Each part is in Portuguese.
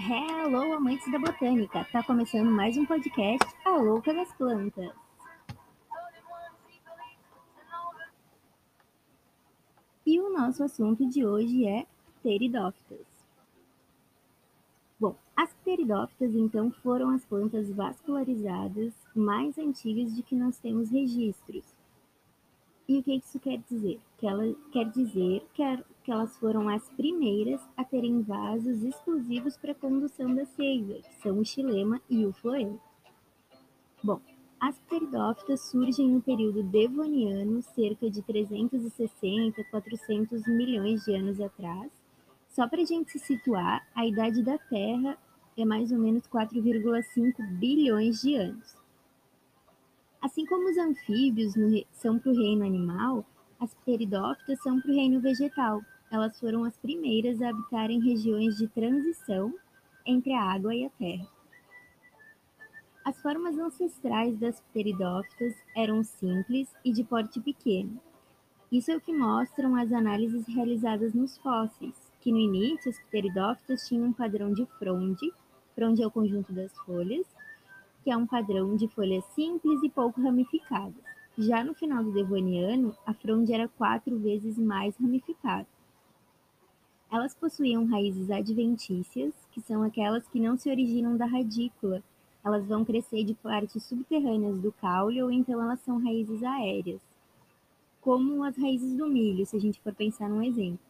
Hello, amantes da botânica! Tá começando mais um podcast, A Louca das Plantas. E o nosso assunto de hoje é pteridófitas. Bom, as pteridófitas então foram as plantas vascularizadas mais antigas de que nós temos registros. E o que isso quer dizer? Que ela quer dizer que, a, que elas foram as primeiras a terem vasos exclusivos para condução da seiva, que são o xilema e o floema. Bom, as pteridófitas surgem no período devoniano, cerca de 360 a 400 milhões de anos atrás. Só para a gente se situar, a idade da Terra é mais ou menos 4,5 bilhões de anos. Assim como os anfíbios são para o reino animal, as pteridófitas são para o reino vegetal. Elas foram as primeiras a habitar em regiões de transição entre a água e a terra. As formas ancestrais das pteridófitas eram simples e de porte pequeno. Isso é o que mostram as análises realizadas nos fósseis, que no início as pteridófitas tinham um padrão de fronde, fronde é o conjunto das folhas, que é um padrão de folhas simples e pouco ramificadas. Já no final do Devoniano, a fronde era quatro vezes mais ramificada. Elas possuíam raízes adventícias, que são aquelas que não se originam da radícula. Elas vão crescer de partes subterrâneas do caule ou então elas são raízes aéreas, como as raízes do milho, se a gente for pensar num exemplo.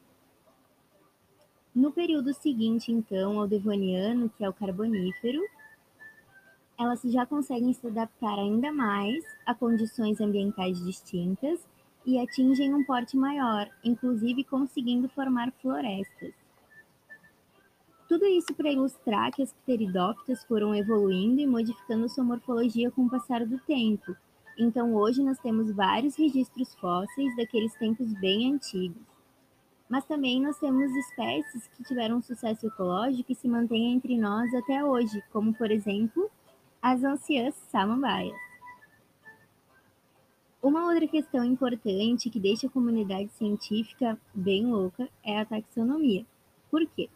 No período seguinte, então, ao Devoniano, que é o Carbonífero, elas já conseguem se adaptar ainda mais a condições ambientais distintas e atingem um porte maior, inclusive conseguindo formar florestas. Tudo isso para ilustrar que as pteridófitas foram evoluindo e modificando sua morfologia com o passar do tempo. Então hoje nós temos vários registros fósseis daqueles tempos bem antigos. Mas também nós temos espécies que tiveram sucesso ecológico e se mantêm entre nós até hoje, como por exemplo as anciãs samambaias. Uma outra questão importante que deixa a comunidade científica bem louca é a taxonomia. Por quê?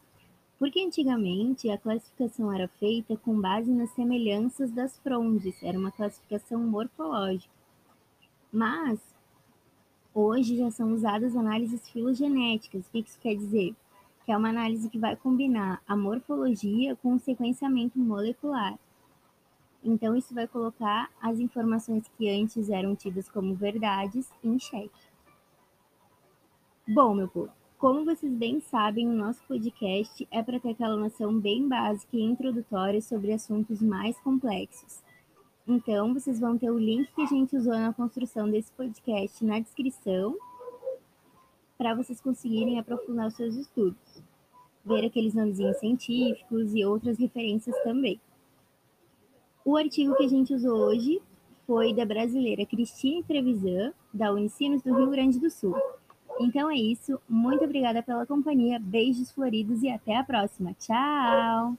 Porque antigamente a classificação era feita com base nas semelhanças das frondes, era uma classificação morfológica. Mas hoje já são usadas análises filogenéticas. O que isso quer dizer? Que é uma análise que vai combinar a morfologia com o sequenciamento molecular. Então, isso vai colocar as informações que antes eram tidas como verdades em xeque. Bom, meu povo, como vocês bem sabem, o nosso podcast é para ter aquela noção bem básica e introdutória sobre assuntos mais complexos. Então, vocês vão ter o link que a gente usou na construção desse podcast na descrição para vocês conseguirem aprofundar os seus estudos, ver aqueles nomezinhos científicos e outras referências também. O artigo que a gente usou hoje foi da brasileira Cristina Trevisan, da Unicinos do Rio Grande do Sul. Então é isso. Muito obrigada pela companhia. Beijos floridos e até a próxima. Tchau!